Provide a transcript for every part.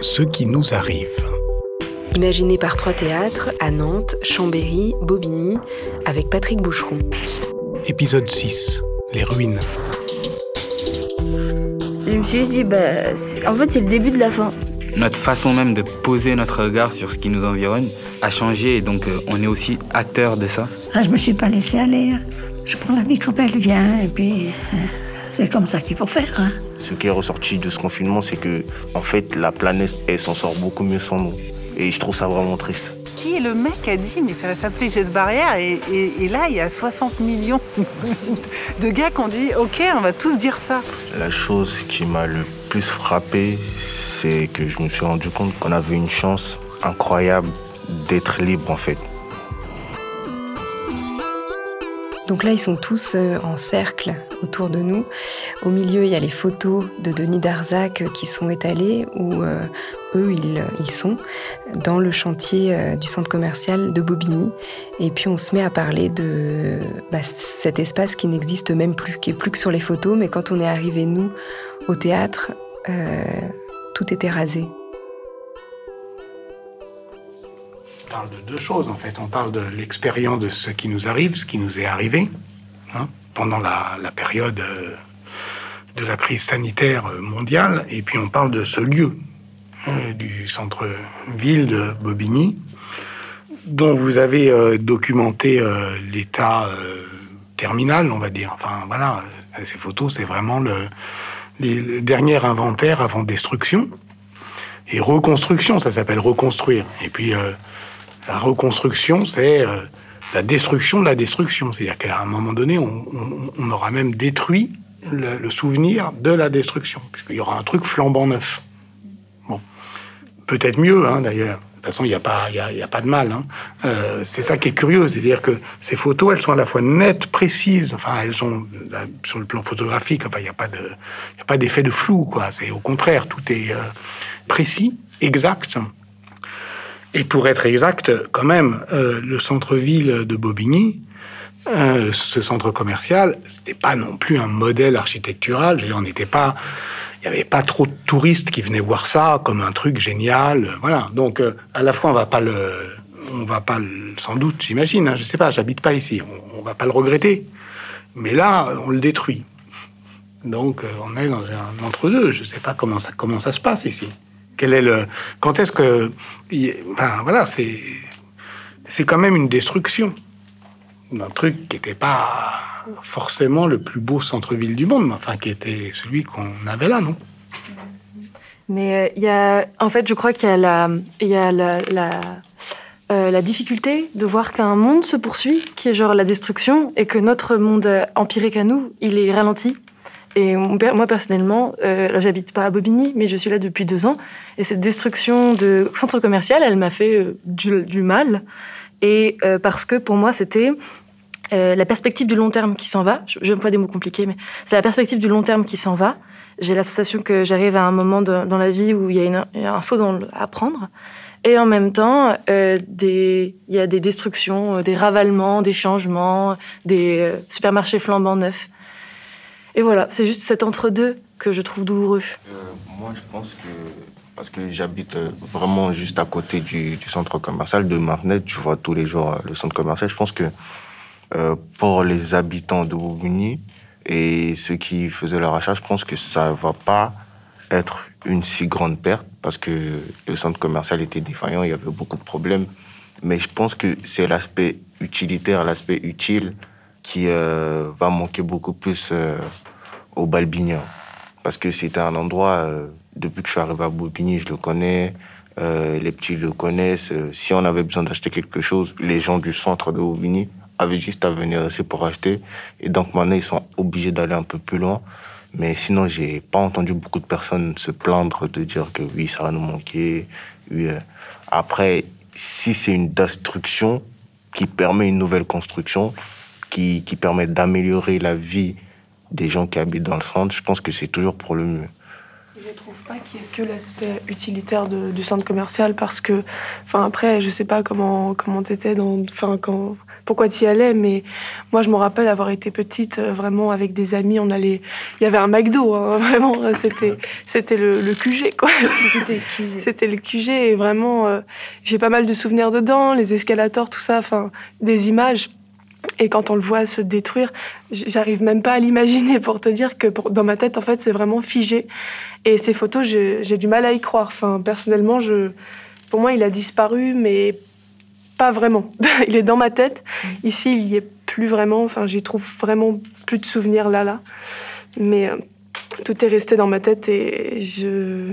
Ce qui nous arrive. Imaginé par trois théâtres à Nantes, Chambéry, Bobigny, avec Patrick Boucheron. Épisode 6. Les ruines. Je me suis dit, bah, en fait, c'est le début de la fin. Notre façon même de poser notre regard sur ce qui nous environne a changé et donc euh, on est aussi acteur de ça. Ah, je me suis pas laissé aller. Hein. Je prends la vie comme elle vient et puis euh, c'est comme ça qu'il faut faire. Hein. Ce qui est ressorti de ce confinement, c'est que en fait la planète elle s'en sort beaucoup mieux sans nous. Et je trouve ça vraiment triste. Qui est le mec qui a dit mais ça va s'appeler geste barrière et, et, là il y a 60 millions de gars qui ont dit ok on va tous dire ça. La chose qui m'a le plus frappé, c'est que je me suis rendu compte qu'on avait une chance incroyable d'être libre en fait. Donc là, ils sont tous euh, en cercle autour de nous. Au milieu, il y a les photos de Denis Darzac qui sont étalées, où euh, eux, ils, sont dans le chantier euh, du centre commercial de Bobigny. Et puis, on se met à parler de bah, cet espace qui n'existe même plus, qui est plus que sur les photos. Mais quand on est arrivé, nous, au théâtre, tout était rasé. Parle de deux choses en fait. On parle de l'expérience de ce qui nous arrive, ce qui nous est arrivé hein, pendant la, période euh, de la crise sanitaire mondiale, et puis on parle de ce lieu euh, du centre-ville de Bobigny, dont vous avez euh, documenté l'état terminal, on va dire. Enfin voilà, ces photos, c'est vraiment le, dernier inventaire avant destruction. Et reconstruction, ça s'appelle reconstruire. Et puis la reconstruction, c'est euh, la destruction de la destruction. C'est-à-dire qu'à un moment donné, on, aura même détruit le, souvenir de la destruction, puisqu'il y aura un truc flambant neuf. Bon, peut-être mieux, hein, d'ailleurs. De toute façon, il n'y a, pas, a, pas de mal. Hein. Euh, c'est ça qui est curieux, c'est-à-dire que ces photos, elles sont à la fois nettes, précises. Enfin, elles sont sur le plan photographique. Enfin, il n'y a pas d'effet de flou, quoi. C'est au contraire, tout est euh, précis, exact. Et pour être exact, quand même, euh, le centre-ville de Bobigny, euh, ce centre commercial, c'était pas non plus un modèle architectural. Il n'y avait pas trop de touristes qui venaient voir ça comme un truc génial. Voilà. Donc, euh, à la fois, on va pas le, on va pas le, sans doute, j'imagine. Hein, je sais pas, j'habite pas ici. On, on, va pas le regretter. Mais là, on le détruit. Donc, on est dans un entre-deux. Je sais pas comment ça, comment ça se passe ici est le, quand est-ce que, voilà, c'est, c'est quand même une destruction d'un truc qui n'était pas forcément le plus beau centre-ville du monde, mais enfin qui était celui qu'on avait là, non? Mais euh, il y a, en fait, je crois qu'il y a la, y a la, euh, la difficulté de voir qu'un monde se poursuit, qui est genre la destruction, et que notre monde empirique à nous, il est ralenti. Et moi, personnellement, euh, j'habite pas à Bobigny, mais je suis là depuis deux ans. Et cette destruction de centre commercial, elle m'a fait euh, du, mal. Et euh, parce que pour moi, c'était euh, la perspective du long terme qui s'en va. Je pas des mots compliqués, mais c'est la perspective du long terme qui s'en va. J'ai l'association que j'arrive à un moment dans la vie où il y a, un saut dans à prendre. Et en même temps, il y a des destructions, des ravalements, des changements, des supermarchés flambant neufs. Et voilà, c'est juste cet entre-deux que je trouve douloureux. Euh, moi, je pense que parce que j'habite euh, vraiment juste à côté du, centre commercial de Marnet, tu vois tous les jours euh, le centre commercial. Je pense que pour les habitants de Bouvigny et ceux qui faisaient leur achat, je pense que ça va pas être une si grande perte parce que le centre commercial était défaillant, il y avait beaucoup de problèmes. Mais je pense que c'est l'aspect utilitaire, l'aspect utile qui euh, va manquer beaucoup plus euh, au Balbignan. Parce que c'était un endroit, euh, depuis que je suis arrivé à Bobigny, je le connais, les petits le connaissent. si on avait besoin d'acheter quelque chose, les gens du centre de Bobigny avaient juste à venir ici pour acheter. Et donc maintenant, ils sont obligés d'aller un peu plus loin. Mais sinon, j'ai pas entendu beaucoup de personnes se plaindre de dire que oui, ça va nous manquer. Oui, Après, si c'est une destruction qui permet une nouvelle construction, qui, qui permettent d'améliorer la vie des gens qui habitent dans le centre, je pense que c'est toujours pour le mieux. Je ne trouve pas qu'il y ait que l'aspect utilitaire du centre commercial parce que, enfin après, je sais pas comment comment t'étais dans, enfin quand pourquoi tu y allais, mais moi, je me rappelle avoir été petite, euh, vraiment avec des amis. On allait, il y avait un McDo, hein, vraiment. C'était, c'était le, le QG, quoi. C'était le QG. C'était le QG et vraiment, euh, j'ai pas mal de souvenirs dedans, les escalators, tout ça, enfin, des images. Et quand on le voit se détruire, j'arrive même pas à l'imaginer pour te dire que pour- dans ma tête, en fait, c'est vraiment figé. Et ces photos, j'ai j'ai du mal à y croire. Enfin, personnellement, je, pour moi, il a disparu, mais pas vraiment. il est dans ma tête. Ici, il y est plus vraiment. Enfin, j'y trouve vraiment plus de souvenirs là, là. Mais euh, tout est resté dans ma tête et je,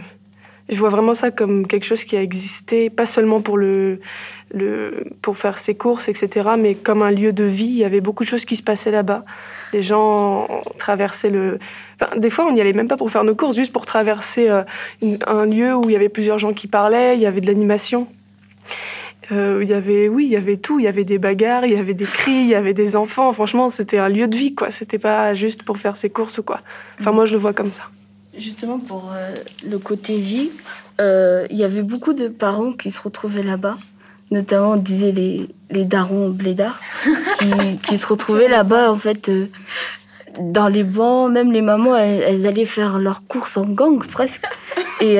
je vois vraiment ça comme quelque chose qui a existé, pas seulement pour le, le, pour faire ses courses, etc., mais comme un lieu de vie. Il y avait beaucoup de choses qui se passaient là-bas. Les gens traversaient le. Enfin, des fois, on n'y allait même pas pour faire nos courses, juste pour traverser euh, une- un lieu où il y avait plusieurs gens qui parlaient, il y avait de l'animation. Euh, il y avait, oui, il y avait tout. Il y avait des bagarres, il y avait des cris, il y avait des enfants. Franchement, c'était un lieu de vie, quoi. C'était pas juste pour faire ses courses ou quoi. Enfin, moi, je le vois comme ça. Justement, pour euh, le côté vie, euh, il y avait beaucoup de parents qui se retrouvaient là-bas. Notamment, on disait les, les darons blédards, qui, qui se retrouvaient là-bas, en fait, euh, dans les bancs. Même les mamans, elles, elles allaient faire leurs courses en gang, presque. Et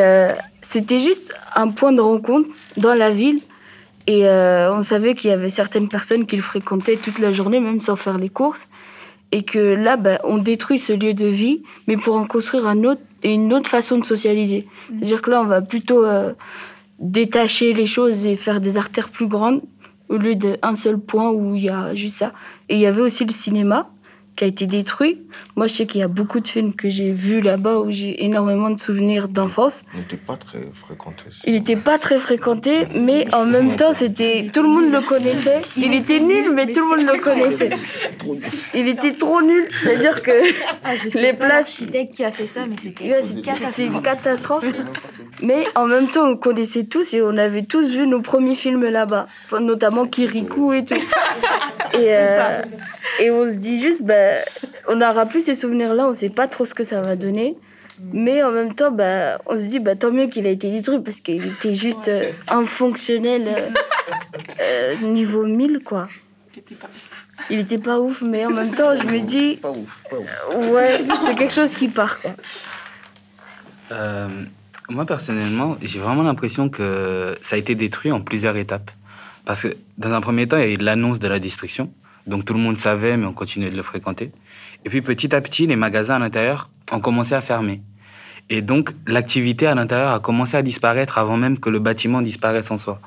c'était juste un point de rencontre dans la ville. Et on savait qu'il y avait certaines personnes qui le fréquentaient toute la journée, même sans faire les courses et que là, bah, on détruit ce lieu de vie, mais pour en construire un autre et une autre façon de socialiser. C'est-à-dire que là, on va plutôt euh, détacher les choses et faire des artères plus grandes au lieu d'un seul point où il y a juste ça. Et il y avait aussi le cinéma qui a été détruit. Moi, je sais qu'il y a beaucoup de films que j'ai vus là-bas où j'ai énormément de souvenirs d'enfance. Il n'était pas très fréquenté. Il n'était pas très fréquenté, mais en même temps, c'était tout le monde le connaissait. Il était nul, mais tout le monde le connaissait. Il était trop nul, c'est-à-dire que les places, L'architecte qui a fait ça, mais c'était Ouais, une catastrophe. catastrophe. Mais en même temps, on le connaissait tous et on avait tous vu nos premiers films là-bas, notamment Kirikou et tout. Et, euh, et on se dit juste, bah, on n'aura plus ces souvenirs-là, on sait pas trop ce que ça va donner. Mais en même temps, bah, on se dit, bah, tant mieux qu'il a été détruit parce qu'il était juste euh, infonctionnel euh, euh, niveau 1000, quoi. Il était pas ouf, mais en même temps, je me dis, Pas ouf, pas ouf. ouais, c'est quelque chose qui part, quoi. Euh, moi, personnellement, j'ai vraiment l'impression que ça a été détruit en plusieurs étapes. Parce que, dans un premier temps, il y a eu l'annonce de la destruction. Donc, tout le monde savait, mais on continuait de le fréquenter. Et puis, petit à petit, les magasins à l'intérieur ont commencé à fermer. Et donc, l'activité à l'intérieur a commencé à disparaître avant même que le bâtiment disparaisse en soi.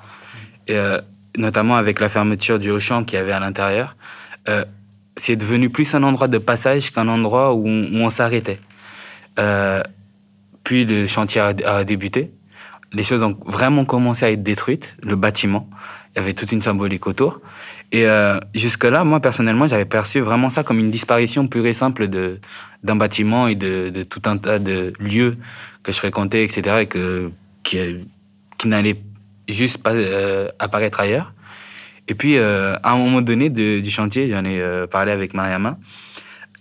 Et, euh, notamment avec la fermeture du Auchan qu'il y avait à l'intérieur. Euh, c'est devenu plus un endroit de passage qu'un endroit où on, s'arrêtait. Euh, puis le chantier a débuté. Les choses ont vraiment commencé à être détruites, le bâtiment. Il y avait toute une symbolique autour. Et euh, jusque-là, moi, personnellement, j'avais perçu vraiment ça comme une disparition pure et simple d'un bâtiment et de, de tout un tas de lieux que je fréquentais, etc., et que, qui, qui n'allaient juste pas euh, apparaître ailleurs. Et puis, euh, à un moment donné du chantier, j'en ai euh, parlé avec Mariama,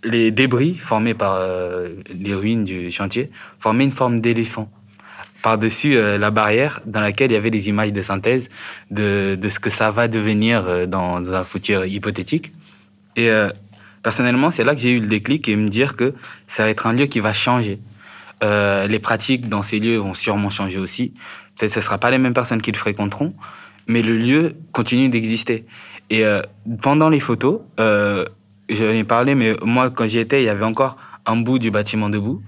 les débris formés par euh, les ruines du chantier formaient une forme d'éléphant par-dessus euh, la barrière dans laquelle il y avait des images de synthèse de, de ce que ça va devenir euh, dans, un futur hypothétique. Et euh, personnellement, c'est là que j'ai eu le déclic et me dire que ça va être un lieu qui va changer. Euh, les pratiques dans ces lieux vont sûrement changer aussi. Peut-être ce ne sera pas les mêmes personnes qui le fréquenteront, mais le lieu continue d'exister. Et euh, pendant les photos, euh, j'en ai parlé, mais moi, quand j'y étais, il y avait encore un bout du bâtiment debout.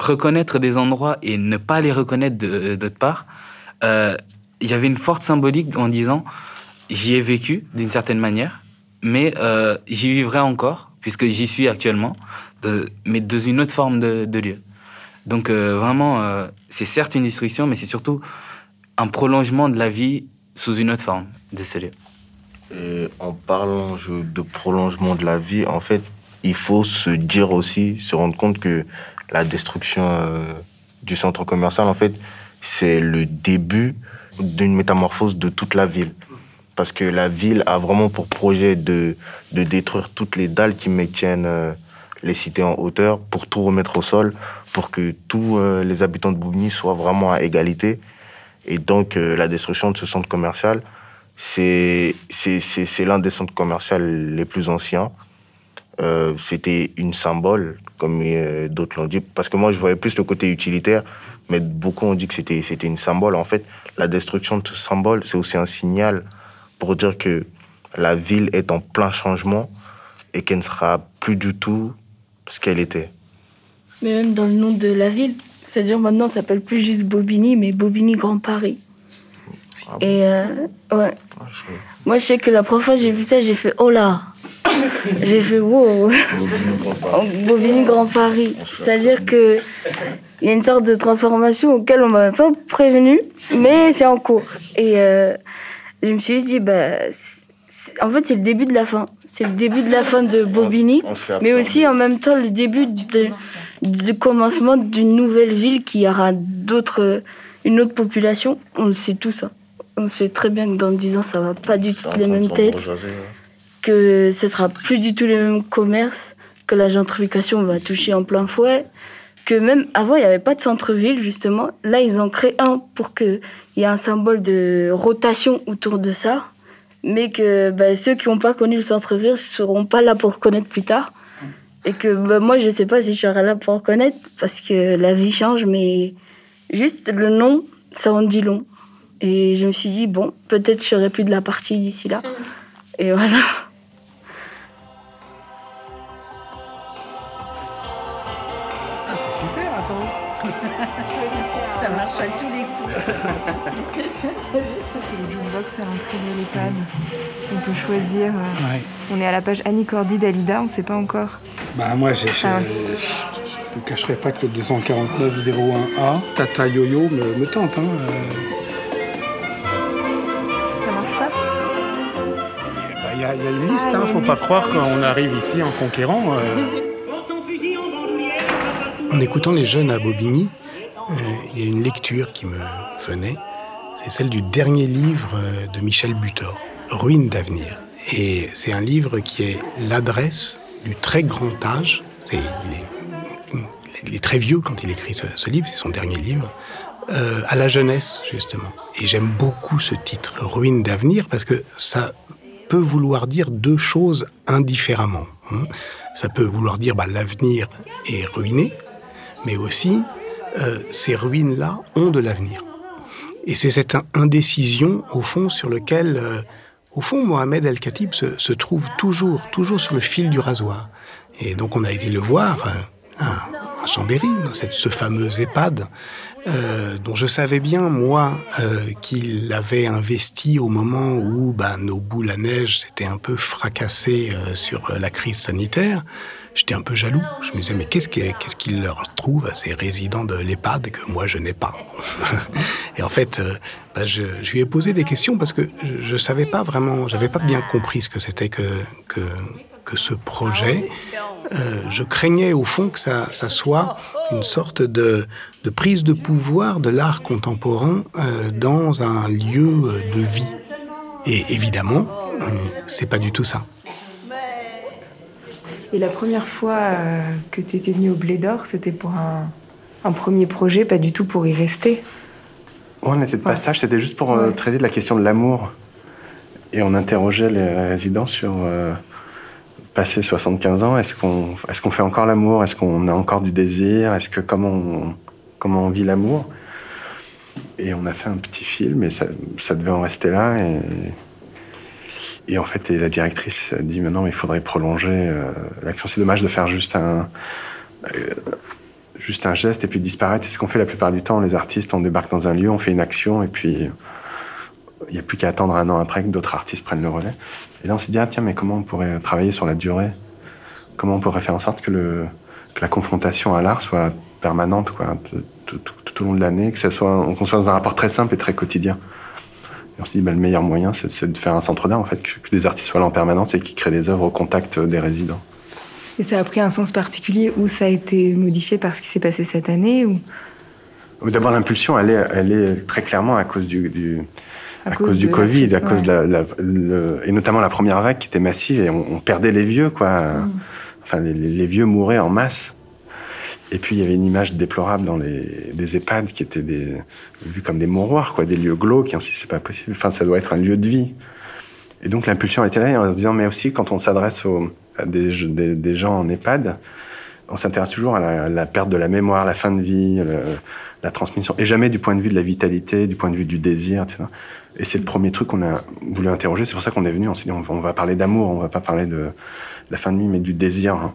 Reconnaître des endroits et ne pas les reconnaître de- d'autre part, euh, il y avait une forte symbolique en disant j'y ai vécu d'une certaine manière, mais euh, j'y vivrai encore, puisque j'y suis actuellement, mais dans une autre forme de, lieu. Donc euh, vraiment, euh, c'est certes une destruction, mais c'est surtout un prolongement de la vie sous une autre forme de ce lieu. Et en parlant de prolongement de la vie, en fait, il faut se dire aussi, se rendre compte que la destruction euh, du centre commercial, en fait, c'est le début d'une métamorphose de toute la ville. Parce que la ville a vraiment pour projet de, détruire toutes les dalles qui maintiennent euh, les cités en hauteur pour tout remettre au sol, pour que tous euh, les habitants de Bouvigny soient vraiment à égalité. Et donc, la destruction de ce centre commercial, c'est l'un des centres commerciaux les plus anciens. Euh, C'était une symbole, comme euh, d'autres l'ont dit, parce que moi, je voyais plus le côté utilitaire, mais beaucoup ont dit que c'était c'était une symbole. En fait, la destruction de ce symbole, c'est aussi un signal pour dire que la ville est en plein changement et qu'elle ne sera plus du tout ce qu'elle était. Mais même dans le nom de la ville. C'est-à-dire maintenant, ça s'appelle plus juste Bobigny, mais Bobigny Grand Paris. Ah bon? Et euh, ouais. Ah, je- Moi, je sais que la première fois que j'ai vu ça, j'ai fait oh là J'ai fait wow Bobigny Grand Paris. C'est-à-dire que il y a une sorte de transformation auquel on m'avait pas prévenu, mais c'est en cours. Et euh, je me suis dit, bah, en fait, c'est le début de la fin. C'est le début de la fin de Bobigny, mais aussi en même temps le début de, du commencement d'une nouvelle ville qui aura d'autres, une autre population. On sait tout ça. On sait très bien que dans 10 ans, ça va pas du tout en les mêmes têtes. Que ce sera plus du tout les mêmes commerces, que la gentrification va toucher en plein fouet, que même avant il n'y avait pas de centre-ville justement. Là ils ont créé un pour qu'il y ait un symbole de rotation autour de ça, mais que bah, ceux qui n'ont pas connu le centre-ville ne seront pas là pour le connaître plus tard. Et que bah, moi je sais pas si je serai là pour le connaître parce que la vie change, mais juste le nom ça en dit long. Et je me suis dit bon peut-être je serai plus de la partie d'ici là. Et voilà. À l'entrée de l'EHPAD. On peut choisir. euh, Ouais. On est à la page Annie Cordy d'Alida, on ne sait pas encore. Bah moi, j'ai, j'ai- Ah ouais. je ne cacherai pas que le 249-01A, Tata Yo-Yo, me, me tente. Hein. euh. Ça marche pas? Bah, Il y, a- il y a une liste, Ah, hein. faut une pas liste, croire qu'on arrive ici en conquérant. euh. En écoutant les jeunes à Bobigny, euh, il y a une lecture qui me venait. C'est celle du dernier livre euh, de Michel Butor, Ruines d'avenir. Et c'est un livre qui est l'adresse du très grand âge. Il, est, très vieux quand il écrit ce, ce livre, c'est son dernier livre, euh, à la jeunesse, justement. Et j'aime beaucoup ce titre, Ruines d'avenir, parce que ça peut vouloir dire deux choses indifféremment. hein. Ça peut vouloir dire bah, l'avenir est ruiné, mais aussi euh, ces ruines-là ont de l'avenir. Et c'est cette in- indécision, au fond, sur lequel, euh, au fond, Mohamed El-Khatib se, se trouve toujours, toujours sur le fil du rasoir. Et donc, on a été le voir euh, à, Chambéry, dans cette, ce fameux EHPAD, euh, dont je savais bien, moi, euh, qu'il avait investi au moment où bah, nos boules à neige s'étaient un peu fracassées euh, sur la crise sanitaire. J'étais un peu jaloux. Je me disais, mais qu'est-ce qui- qu'est-ce qu'il leur trouve à ces résidents de l'EHPAD que moi je n'ai pas? Et en fait, bah, je, lui ai posé des questions parce que je ne savais pas vraiment, j'avais pas bien compris ce que c'était que, que ce projet. Euh, je craignais au fond que ça, ça soit une sorte de, de prise de pouvoir de l'art contemporain euh, dans un lieu euh, de vie. Et évidemment, euh, c'est pas du tout ça. Et la première fois que tu étais venu au Blé d'Or, c'était pour un, un premier projet, pas du tout pour y rester. Ouais, on était de passage, c'était juste pour euh, Ouais. traiter de la question de l'amour. Et on interrogeait les résidents sur, euh, passé 75 ans, est-ce qu'on est fait encore l'amour? Est-ce qu'on a encore du désir? Est-ce que comment on, comment on vit l'amour? Et on a fait un petit film et ça, devait en rester là. Et, et en fait, la directrice a dit maintenant il faudrait prolonger euh, l'action. C'est dommage de faire juste un, euh, juste un geste et puis disparaître. C'est ce qu'on fait la plupart du temps. Les artistes, on débarque dans un lieu, on fait une action et puis il n'y a plus qu'à attendre un an après que d'autres artistes prennent le relais. Et là, on s'est dit, ah tiens, mais comment on pourrait travailler sur la durée? Comment on pourrait faire en sorte que, le, que la confrontation à l'art soit permanente, quoi, tout, tout- tout- tout au long de l'année, que ça soit, qu'on soit dans un rapport très simple et très quotidien? Et on s'est dit, bah, le meilleur moyen, c'est de faire un centre d'art, en fait, que, que des artistes soient là en permanence et qui créent des œuvres au contact des résidents. Et ça a pris un sens particulier où ça a été modifié par ce qui s'est passé cette année ou? D'abord, l'impulsion, elle est, elle est très clairement à cause du, du- À à, cause cause, du Covid, crise, à cause de la, la- le- et notamment la première vague qui était massive et on, on perdait les vieux, quoi. Mm. Enfin, les, les- vieux mouraient en masse. Et puis il y avait une image déplorable dans les des EHPAD qui étaient des, vus comme des mouroirs, quoi, des lieux glauques. Dit c'est pas possible. Enfin, ça doit être un lieu de vie. Et donc l'impulsion était là en se disant mais aussi quand on s'adresse à des, des, des, gens en EHPAD, on s'intéresse toujours à la, la, perte de la mémoire, la fin de vie, le, la transmission, et jamais du point de vue de la vitalité, du point de vue du désir, etc. Et c'est le premier truc qu'on a voulu interroger. C'est pour ça qu'on est venu. On s'est dit, on va, parler d'amour, on va pas parler de la fin de vie, mais du désir. Hein.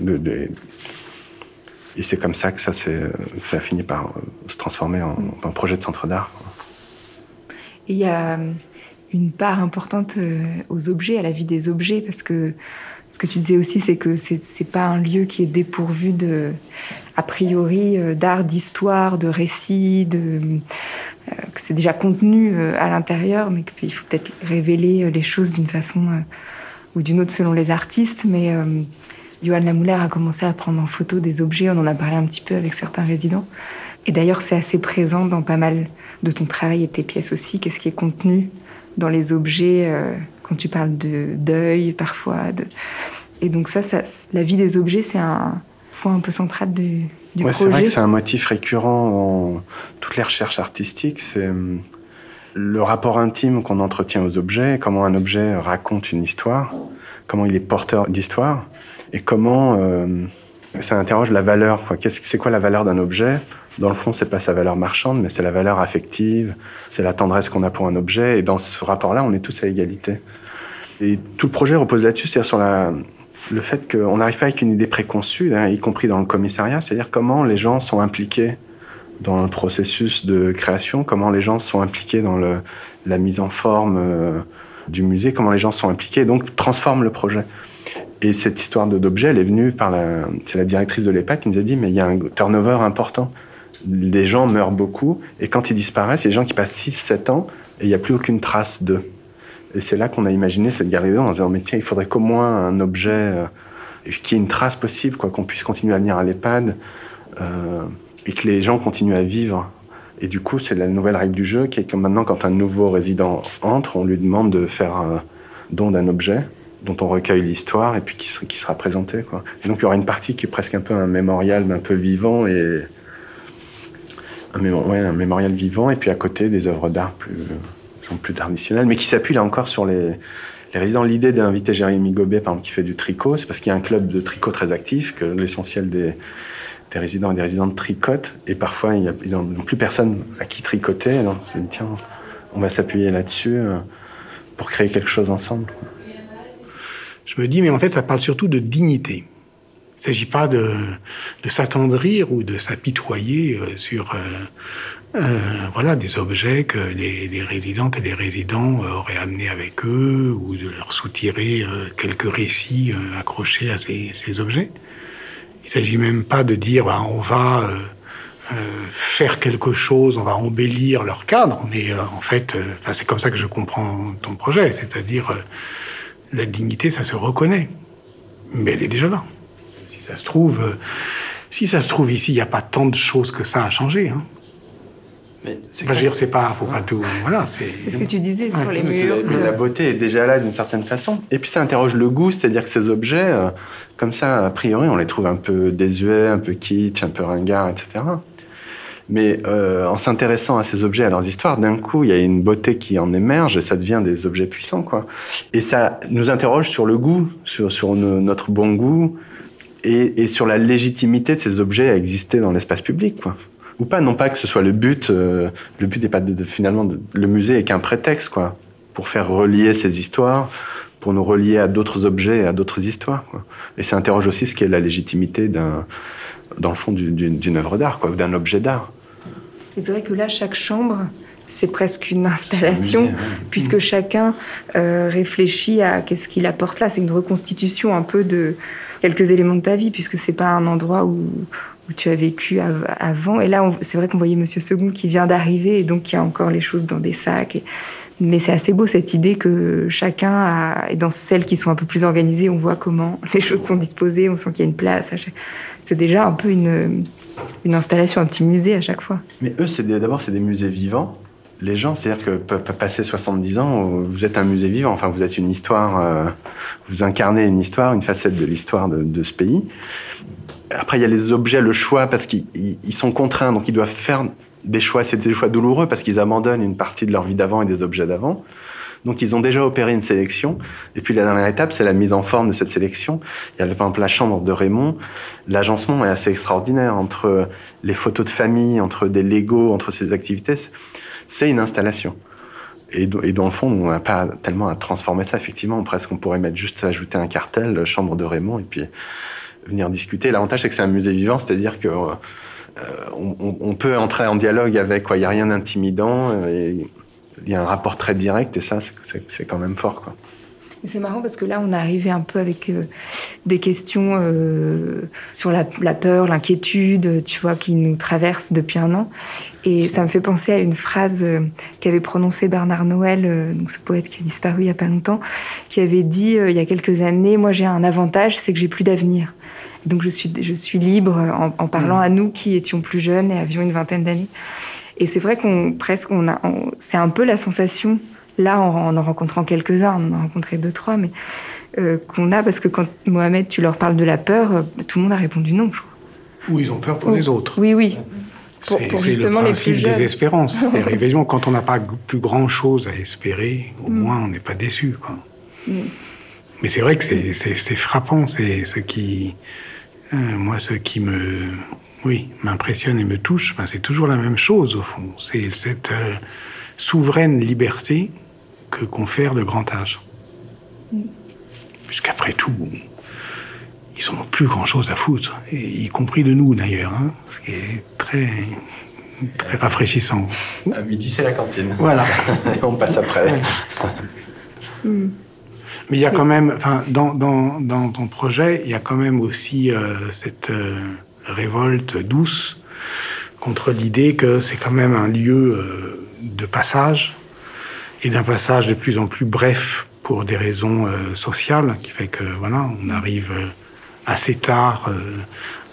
De, de... Et c'est comme ça que ça, ça a fini par euh, se transformer en, en projet de centre d'art. Il y a euh, une part importante euh, aux objets, à la vie des objets, parce que ce que tu disais aussi, c'est que c'est pas un lieu qui est dépourvu de, a priori, d'art, d'histoire, de récit, de, que c'est déjà contenu à l'intérieur, mais qu'il faut peut-être révéler les choses d'une façon ou d'une autre selon les artistes. Mais Johan Lamouler a commencé à prendre en photo des objets. On en a parlé un petit peu avec certains résidents. Et d'ailleurs, c'est assez présent dans pas mal de ton travail et tes pièces aussi. Qu'est-ce qui est contenu dans les objets euh, quand tu parles de deuil parfois. Et donc ça, ça, la vie des objets, c'est un point un peu central du, du ouais, projet. C'est vrai que c'est un motif récurrent dans toutes les recherches artistiques. C'est hum, le rapport intime qu'on entretient aux objets, comment un objet raconte une histoire, comment il est porteur d'histoire et comment euh, ça interroge la valeur. Qu'est-ce c'est quoi la valeur d'un objet? Dans le fond, c'est pas sa valeur marchande, mais c'est la valeur affective, c'est la tendresse qu'on a pour un objet. Et dans ce rapport-là, on est tous à égalité. Et tout le projet repose là-dessus, c'est-à-dire sur la, le fait qu'on n'arrive pas avec une idée préconçue, hein, y compris dans le commissariat, c'est-à-dire comment les gens sont impliqués dans le processus de création, comment les gens sont impliqués dans la mise en forme euh, du musée, comment les gens sont impliqués, et donc transforment le projet. Et cette histoire d'objet, elle est venue par la, c'est la directrice de l'EHPAD qui nous a dit, mais il y a un turnover important. Les gens meurent beaucoup, et quand ils disparaissent, il y a des gens qui passent 6-7 ans, et il n'y a plus aucune trace d'eux. Et c'est là qu'on a imaginé cette galerie en disant, mais tiens, il faudrait qu'au moins un objet, euh, qui ait une trace possible, quoi, qu'on puisse continuer à venir à l'EHPAD, euh, et que les gens continuent à vivre. Et du coup, c'est la nouvelle règle du jeu, qui est que maintenant, quand un nouveau résident entre, on lui demande de faire un don d'un objet dont on recueille l'histoire et puis qui, sera présenté. Quoi. Et donc il y aura une partie qui est presque un peu un mémorial d'un peu vivant et un, un, mémorial vivant et puis à côté des œuvres d'art plus, plus traditionnelles, mais qui s'appuient là encore sur les, résidents. L'idée d'inviter Jérémy Gobet, par exemple, qui fait du tricot, c'est parce qu'il y a un club de tricot très actif, que l'essentiel des, résidents et des résidentes tricotent, et parfois il n'y a, a plus personne à qui tricoter. C'est tiens, on va s'appuyer là-dessus euh, pour créer quelque chose ensemble. Je me dis, mais en fait, ça parle surtout de dignité. Il ne s'agit pas de, s'attendrir ou de s'apitoyer euh, sur euh, voilà, des objets que les, les, résidentes et les résidents auraient amenés avec eux ou de leur soutirer quelques récits accrochés à ces, objets. Il ne s'agit même pas de dire bah, on va faire quelque chose, on va embellir leur cadre, mais en fait, c'est comme ça que je comprends ton projet, c'est-à-dire la dignité, ça se reconnaît. Mais elle est déjà là. Si ça se trouve, euh, si ça se trouve ici, il n'y a pas tant de choses que ça à changer. Hein. Mais c'est enfin, dire, c'est pas, faut pas tout. Voilà, c'est. C'est ce que tu disais sur les murs. La, la, beauté est déjà là d'une certaine façon. Et puis ça interroge le goût, c'est-à-dire que ces objets, euh, comme ça, a priori, on les trouve un peu désuets, un peu kitsch, un peu ringards, etc. Mais euh, en s'intéressant à ces objets, à leurs histoires, d'un coup, il y a une beauté qui en émerge et ça devient des objets puissants, quoi. Et ça nous interroge sur le goût, sur, sur no, notre bon goût et, et, sur la légitimité de ces objets à exister dans l'espace public, quoi. Ou pas, non pas que ce soit le but. Euh, le but n'est pas de, de finalement de, le musée est qu'un prétexte, quoi, pour faire relier ces histoires, pour nous relier à d'autres objets et à d'autres histoires. Quoi. Et ça interroge aussi ce qu'est la légitimité d'un, dans le fond, d'une œuvre d'art, quoi, d'un objet d'art. C'est vrai que là, chaque chambre, c'est presque une installation, musée, ouais. puisque chacun euh, réfléchit à qu'est-ce qu'il apporte là. C'est une reconstitution un peu de quelques éléments de ta vie, puisque c'est pas un endroit où, où tu as vécu av avant. Et là, c'est vrai qu'on voyait Monsieur Second qui vient d'arriver, et donc qui a encore les choses dans des sacs. Mais c'est assez beau cette idée que chacun a, et dans celles qui sont un peu plus organisées, on voit comment les choses sont disposées, on sent qu'il y a une place. C'est déjà un peu une, installation, un petit musée à chaque fois. Mais eux, d'abord, c'est des musées vivants. Les gens, c'est-à-dire que passer 70 ans, vous êtes un musée vivant. Enfin, vous êtes une histoire, euh, vous incarnez une histoire, une facette de l'histoire de, ce pays. Après, il y a les objets, le choix, parce qu'ils ils sont contraints, donc ils doivent faire des choix. C'est des choix douloureux parce qu'ils abandonnent une partie de leur vie d'avant et des objets d'avant. Donc ils ont déjà opéré une sélection. Et puis la dernière étape, c'est la mise en forme de cette sélection. Il y a par exemple la chambre de Raymond. L'agencement est assez extraordinaire entre les photos de famille, entre des Legos, entre ces activités. C'est une installation. Et, dans le fond, on n'a pas tellement à transformer ça. Effectivement, presque on pourrait mettre juste ajouter un cartel, chambre de Raymond, et puis venir discuter. L'avantage, c'est que c'est un musée vivant, c'est-à-dire que euh, peut entrer en dialogue avec. Il n'y a rien d'intimidant. Euh, il y a un rapport très direct, et ça, c'est quand même fort. Quoi. C'est marrant parce que là, on est arrivé un peu avec euh, des questions euh, sur la, peur, l'inquiétude, tu vois, qui nous traversent depuis un an. Et ça me fait penser à une phrase euh, qu'avait prononcée Bernard Noël, donc ce poète qui a disparu il y a pas longtemps, qui avait dit il y a quelques années Moi, j'ai un avantage, c'est que j'ai plus d'avenir. Donc, je suis, je suis libre en, parlant mmh. à nous qui étions plus jeunes et avions une vingtaine d'années. Et c'est vrai qu'on presque, on a, c'est un peu la sensation Là, en, en rencontrant quelques-uns, on en a rencontré deux, trois, mais euh, qu'on a, parce que quand Mohamed, tu leur parles de la peur, euh, tout le monde a répondu non, je crois. Ou ils ont peur pour les autres. Oui, oui. Pour, pour justement le principe les plus des espérances. évidemment, quand on n'a pas plus grand-chose à espérer, au mm. moins on n'est pas déçu. Quoi. Mm. Mais c'est vrai que c'est frappant, c'est ce qui, euh, moi, ce qui me, oui, m'impressionne et me touche. c'est toujours la même chose au fond. C'est cette souveraine liberté que confère le grand âge. Puisqu'après tout, ils n'ont plus grand-chose à foutre, y compris de nous d'ailleurs, hein, ce qui est très, très rafraîchissant. À midi, c'est la cantine. Voilà. Et on passe après. Mais il y a quand même, enfin, dans, dans, dans, ton projet, il y a quand même aussi euh, cette euh, révolte douce contre l'idée que c'est quand même un lieu euh, de passage et d'un passage de plus en plus bref pour des raisons euh, sociales, qui fait que voilà, on arrive euh, assez tard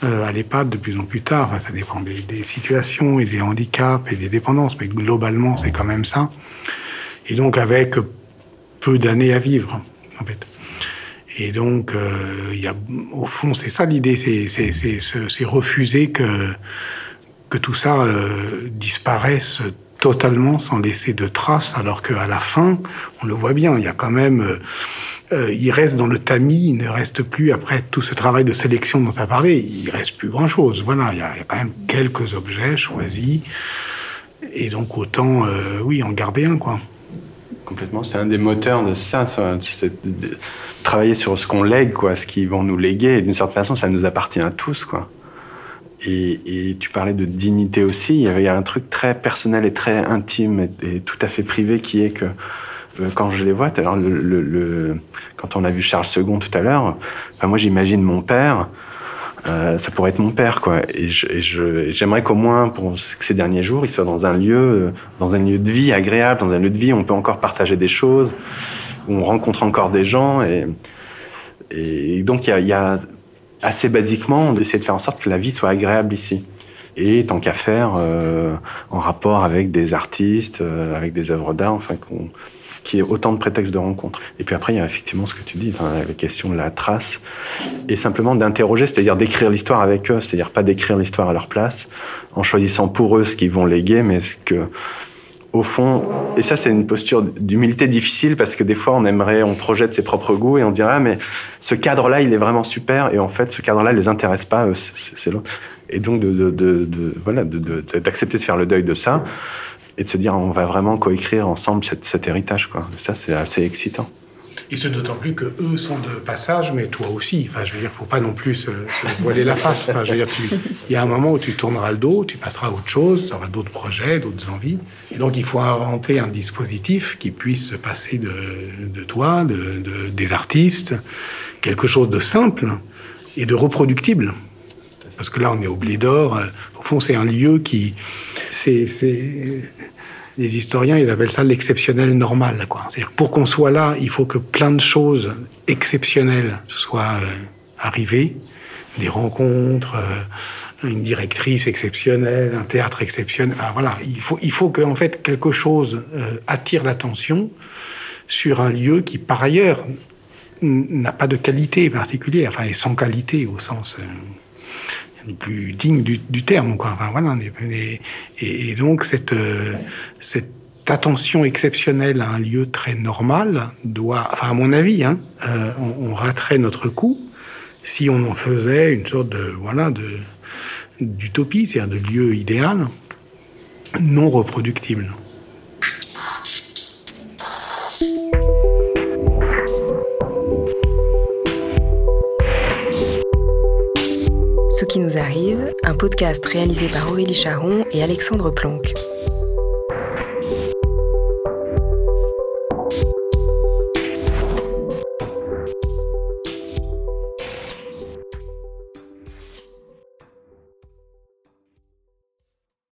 euh, à l'EHPAD, de plus en plus tard. ça dépend des, situations et des handicaps et des dépendances, mais globalement, c'est quand même ça. Et donc avec peu d'années à vivre, en fait. Et donc, il y a, au fond, c'est ça l'idée, c'est refuser que, que tout ça disparaisse totalement sans laisser de traces, alors qu'à la fin, on le voit bien, il y a quand même... Euh, euh, il reste dans le tamis, il ne reste plus, après tout ce travail de sélection dont tu as parlé, il reste plus grand-chose. Voilà, il y, a, quand même quelques objets choisis, et donc autant, euh, oui, en garder un, quoi. Complètement, c'est un des moteurs de ça, c'est de travailler sur ce qu'on lègue, quoi, ce qu'ils vont nous léguer, d'une certaine façon, ça nous appartient à tous, quoi. Et, tu parlais de dignité aussi. Il y avait un truc très personnel et très intime et, tout à fait privé qui est que euh, quand je les vois, alors quand on a vu Charles II tout à l'heure, moi j'imagine mon père. Euh, ça pourrait être mon père, quoi. Et j'aimerais qu'au moins, pour ces derniers jours, il soit dans un lieu, dans un lieu de vie agréable, dans un lieu de vie où on peut encore partager des choses, où on rencontre encore des gens. Et, donc, il y a assez basiquement, on essaie de faire en sorte que la vie soit agréable ici. Et tant qu'à faire, euh, en rapport avec des artistes, euh, avec des œuvres d'art, enfin, qui est autant de prétextes de rencontre. Et puis après, il y a effectivement ce que tu dis, la question de la trace, et simplement d'interroger, c'est-à-dire d'écrire l'histoire avec eux, c'est-à-dire pas d'écrire l'histoire à leur place, en choisissant pour eux ce qu'ils vont léguer, mais ce que au fond, et ça c'est une posture d'humilité difficile parce que des fois on aimerait, on projette ses propres goûts et on dirait ah, mais ce cadre-là il est vraiment super et en fait ce cadre-là les intéresse pas, c'est Et donc voilà d'accepter de, faire le deuil de ça et de se dire on va vraiment coécrire ensemble cet héritage quoi. Ça c'est assez excitant. Et ce d'autant plus que eux sont de passage, mais toi aussi. Enfin, je veux dire, faut pas non plus se, voiler la face. Enfin, je veux dire, il y a un moment où tu tourneras le dos, tu passeras à autre chose, tu auras d'autres projets, d'autres envies. Et donc, il faut inventer un dispositif qui puisse se passer de, toi, de, des artistes, quelque chose de simple et de reproductible. Parce que là, on est au Blé d'Or. Au fond, c'est un lieu qui, c'est, les historiens, ils appellent ça l'exceptionnel normal. C'est-à-dire pour qu'on soit là, il faut que plein de choses exceptionnelles soient euh, arrivées, des rencontres, euh, une directrice exceptionnelle, un théâtre exceptionnel. Enfin, voilà, il faut, il faut que en fait quelque chose euh, attire l'attention sur un lieu qui, par ailleurs, n'a pas de qualité particulière, enfin, est sans qualité au sens. Plus digne du, terme. Quoi. Enfin, voilà, et, donc cette, cette attention exceptionnelle à un lieu très normal doit, enfin à mon avis, hein, on, on, raterait notre coup si on en faisait une sorte de voilà de d'utopie, c'est-à-dire de lieu idéal non reproductible. Arrive, un podcast réalisé par Aurélie Charon et Alexandre Planck.